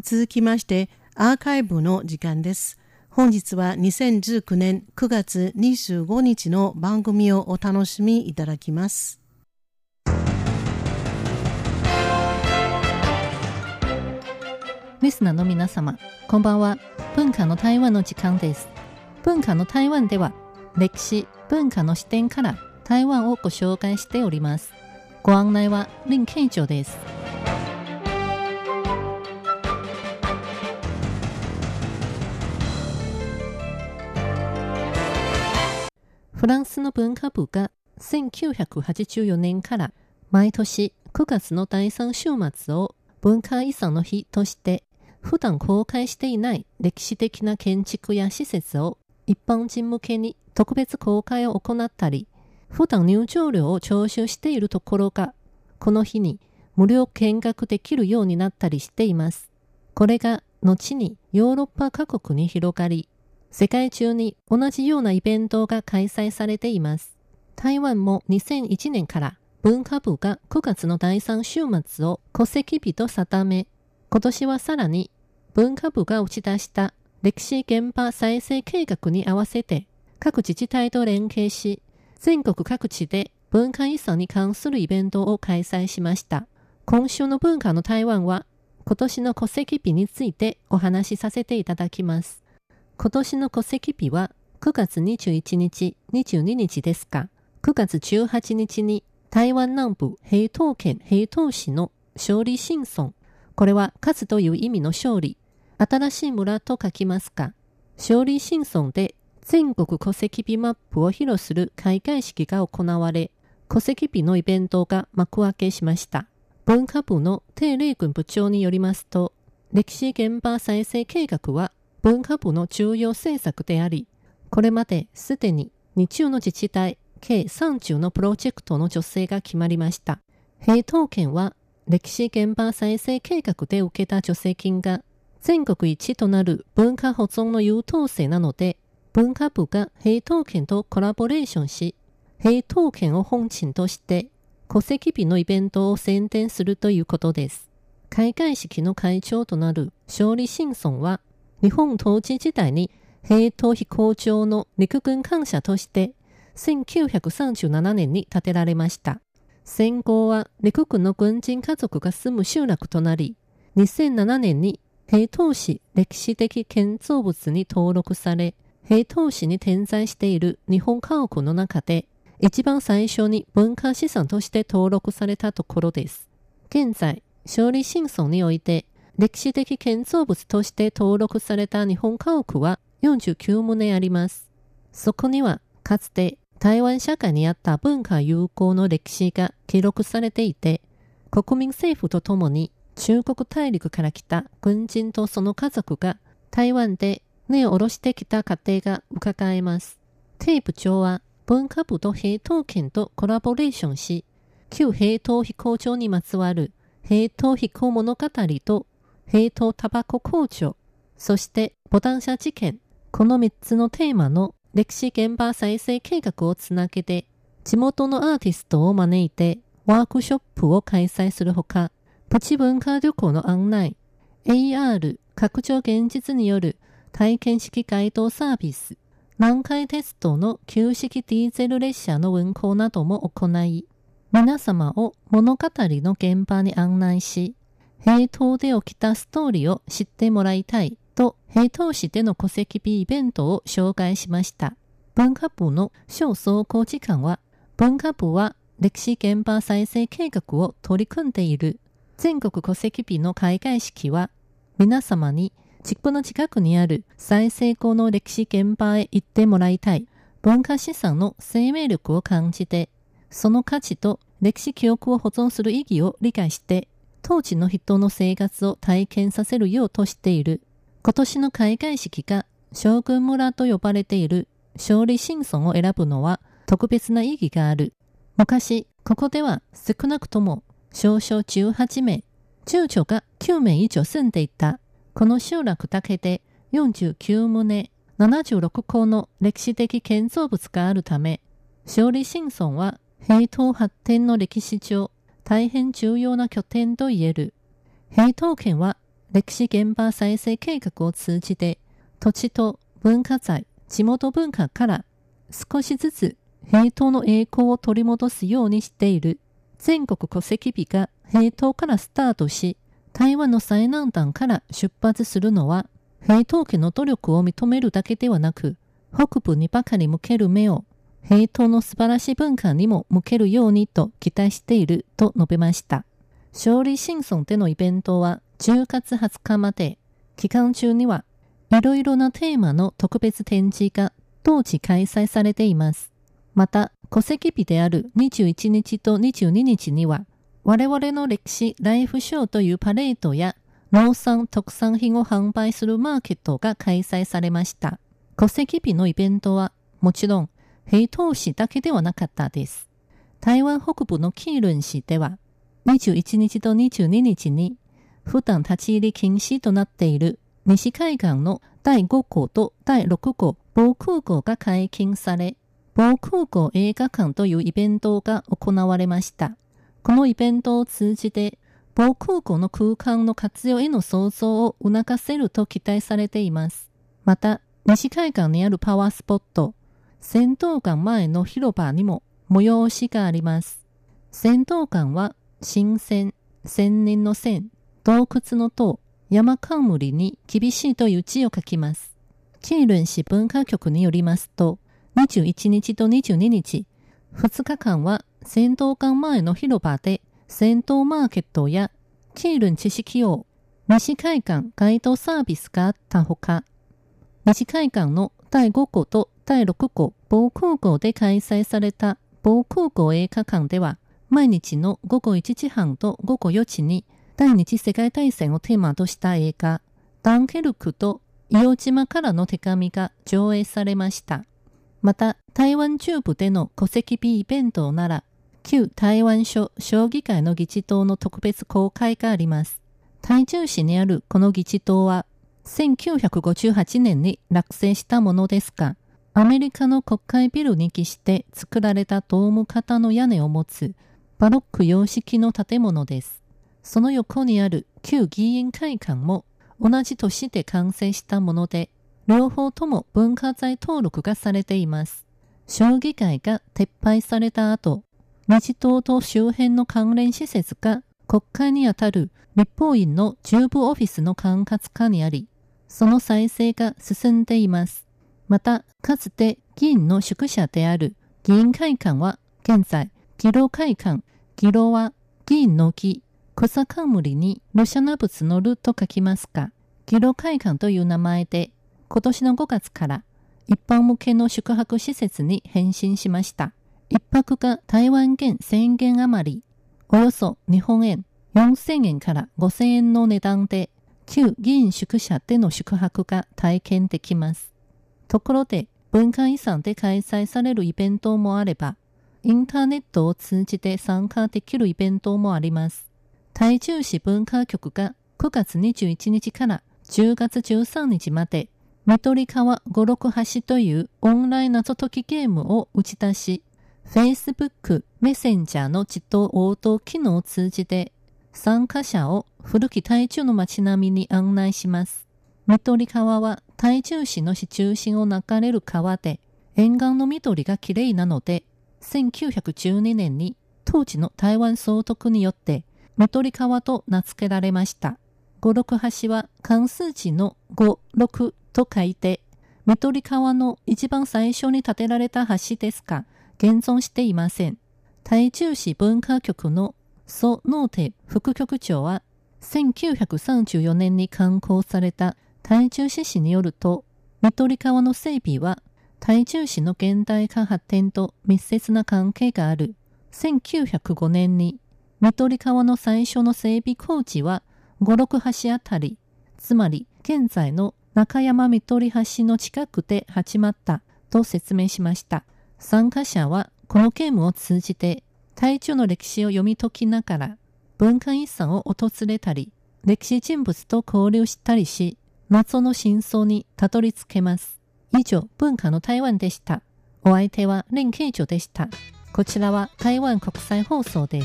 続きまして、アーカイブの時間です。本日は2019年9月25日の番組をお楽しみいただきます。リスナーの皆様、こんばんは。文化の台湾の時間です。文化の台湾では、歴史、文化の視点から台湾をご紹介しております。ご案内は林慶長です。フランスの文化部が1984年から毎年9月の第3週末を文化遺産の日として普段公開していない歴史的な建築や施設を一般人向けに特別公開を行ったり、普段入場料を徴収しているところが、この日に無料見学できるようになったりしています。これが後にヨーロッパ各国に広がり、世界中に同じようなイベントが開催されています。台湾も2001年から文化部が9月の第3週末を戸籍日と定め、今年はさらに文化部が打ち出した歴史現場再生計画に合わせて各自治体と連携し、全国各地で文化遺産に関するイベントを開催しました。今週の文化の台湾は今年の戸籍日についてお話しさせていただきます。今年の戸籍日は9月21日、22日ですが、9月18日に台湾南部平東県平東市の勝利新村、これは勝つという意味の勝利、新しい村と書きますが、勝利新村で全国戸籍日マップを披露する開会式が行われ、戸籍日のイベントが幕開けしました。文化部の定例軍部長によりますと、歴史現場再生計画は文化部の重要政策であり、これまですでに日中の自治体計30のプロジェクトの助成が決まりました。平等県は歴史現場再生計画で受けた助成金が全国一となる文化保存の優等生なので、文化部が平等県とコラボレーションし、平等県を本鎮として戸籍日のイベントを宣伝するということです。開会式の会長となる勝利新村は日本統治時代に平等飛行場の陸軍艦舎として1937年に建てられました。戦後は陸軍の軍人家族が住む集落となり、2007年に平等市歴史的建造物に登録され、平等市に点在している日本家屋の中で、一番最初に文化資産として登録されたところです。現在、勝利新村において歴史的建造物として登録された日本家屋は49棟あります。そこにはかつて台湾社会にあった文化友好の歴史が記録されていて、国民政府とともに中国大陸から来た軍人とその家族が台湾で根を下ろしてきた過程が伺えます。テープ長は文化部と平等県とコラボレーションし、旧平等飛行場にまつわる平等飛行物語と平等タバコ工場、そしてボタン車事件、この3つのテーマの歴史現場再生計画をつなげて、地元のアーティストを招いてワークショップを開催するほか、プチ文化旅行の案内、AR 拡張現実による体験式ガイドサービス、南海鉄道の旧式ディーゼル列車の運行なども行い、皆様を物語の現場に案内し、平等で起きたストーリーを知ってもらいたいと、平等市での戸籍日イベントを紹介しました。文化部の小総工時間は、文化部は歴史現場再生計画を取り組んでいる全国戸籍日の開会式は、皆様に地区の近くにある再生後の歴史現場へ行ってもらいたい文化資産の生命力を感じて、その価値と歴史記憶を保存する意義を理解して当時の人の生活を体験させるようとしている。今年の開会式が将軍村と呼ばれている勝利新村を選ぶのは特別な意義がある。昔、ここでは少なくとも少々18名、中女が9名以上住んでいた。この集落だけで49棟、76校の歴史的建造物があるため、勝利新村は平等発展の歴史上大変重要な拠点と言える。平等県は歴史現場再生計画を通じて、土地と文化財、地元文化から少しずつ平等の栄光を取り戻すようにしている全国戸籍日が平等からスタートし、台湾の最南端から出発するのは、平等家の努力を認めるだけではなく、北部にばかり向ける目を平等の素晴らしい文化にも向けるようにと期待していると述べました。勝利新村でのイベントは10月20日まで、期間中にはいろいろなテーマの特別展示が当時開催されています。また、戸籍日である21日と22日には、我々の歴史ライフショーというパレードや農産特産品を販売するマーケットが開催されました。戸籍日のイベントはもちろん平等市だけではなかったです。台湾北部のキールン市では、21日と22日に、普段立ち入り禁止となっている西海岸の第5号と第6号防空壕が解禁され、防空壕映画館というイベントが行われました。このイベントを通じて、防空壕の空間の活用への創造を促せると期待されています。また、西海岸にあるパワースポット、戦闘館前の広場にも催しがあります。戦闘館は、新鮮、千人の線、洞窟の塔、山冠に厳しいという字を書きます。キールン市文化局によりますと、21日と22日、2日間は戦闘館前の広場で戦闘マーケットやキールン知識王、西海岸ガイドサービスがあったほか、西海岸の第5号と第6号防空壕で開催された防空壕映画館では、毎日の午後1時半と午後4時に第二次世界大戦をテーマとした映画、ダンケルクと硫黄島からの手紙が上映されました。また、台湾中部での戸籍日イベントなら、旧台湾省将棋会の議事堂の特別公開があります。台中市にあるこの議事堂は、1958年に落成したものですが、アメリカの国会ビルに帰して作られたドーム型の屋根を持つバロック様式の建物です。その横にある旧議員会館も同じ年で完成したもので、両方とも文化財登録がされています。将棋会が撤廃された後、日東と周辺の関連施設が国会にあたる立法院の中部オフィスの管轄下にあり、その再生が進んでいます。また、かつて議員の宿舎である議員会館は、現在、議労会館、議労は議員の木、草冠にロシアナ物のると書きますが、議労会館という名前で、今年の5月から一般向けの宿泊施設に変身しました。一泊が台湾元1000元余り、およそ日本円4000円から5000円の値段で旧議員宿舎での宿泊が体験できます。ところで、文化遺産で開催されるイベントもあれば、インターネットを通じて参加できるイベントもあります。台中市文化局が9月21日から10月13日まで、緑川五六橋というオンライン謎解きゲームを打ち出し、Facebook メッセンジャーの自動応答機能を通じて参加者を古き台中の街並みに案内します。緑川は台中市の市中心を流れる川で、沿岸の緑が綺麗なので、1912年に当時の台湾総督によって緑川と名付けられました。五六橋は関数字の五六と書いて、緑川の一番最初に建てられた橋ですが、現存していません。台中市文化局のソ・ノーテ副局長は、1934年に刊行された台中市史によると、緑川の整備は、台中市の現代化発展と密接な関係がある。1905年に、緑川の最初の整備工事は、五六橋あたり、つまり現在の中山緑橋の近くで始まったと説明しました。参加者はこのゲームを通じて台中の歴史を読み解きながら、文化遺産を訪れたり、歴史人物と交流したりし、謎の真相にたどり着けます。以上、文化の台湾でした。お相手は林慶女でした。こちらは台湾国際放送です。